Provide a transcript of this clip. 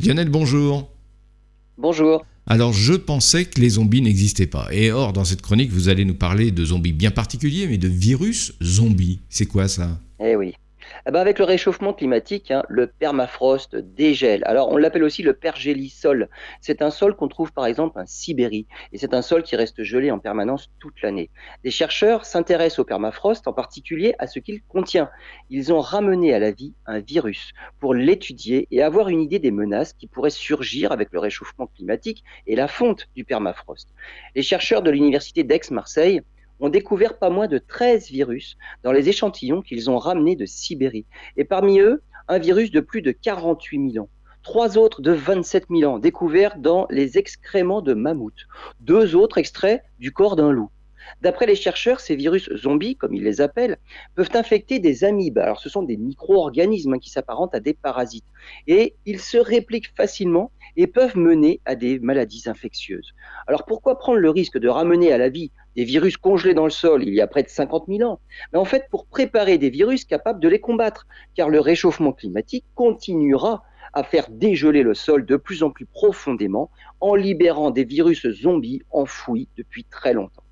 Lionel, bonjour. Bonjour. Alors, je pensais que les zombies n'existaient pas. Et or, dans cette chronique, vous allez nous parler de zombies bien particuliers, mais de virus zombies. C'est quoi ça? Eh oui. Eh ben, avec le réchauffement climatique, hein, le permafrost dégèle. Alors on l'appelle aussi le pergélisol. C'est un sol qu'on trouve par exemple en Sibérie et c'est un sol qui reste gelé en permanence toute l'année. Des chercheurs s'intéressent au permafrost en particulier à ce qu'il contient. Ils ont ramené à la vie un virus pour l'étudier et avoir une idée des menaces qui pourraient surgir avec le réchauffement climatique et la fonte du permafrost. Les chercheurs de l'université d'Aix-Marseille ont découvert pas moins de 13 virus dans les échantillons qu'ils ont ramenés de Sibérie. Et parmi eux, un virus de plus de 48 000 ans. Trois autres de 27 000 ans découverts dans les excréments de mammouth. Deux autres extraits du corps d'un loup. D'après les chercheurs, ces virus zombies, comme ils les appellent, peuvent infecter des amibes. Alors ce sont des micro-organismes qui s'apparentent à des parasites. Et ils se répliquent facilement et peuvent mener à des maladies infectieuses. Alors pourquoi prendre le risque de ramener à la vie des virus congelés dans le sol il y a près de 50 000 ans Mais en fait pour préparer des virus capables de les combattre, car le réchauffement climatique continuera à faire dégeler le sol de plus en plus profondément en libérant des virus zombies enfouis depuis très longtemps.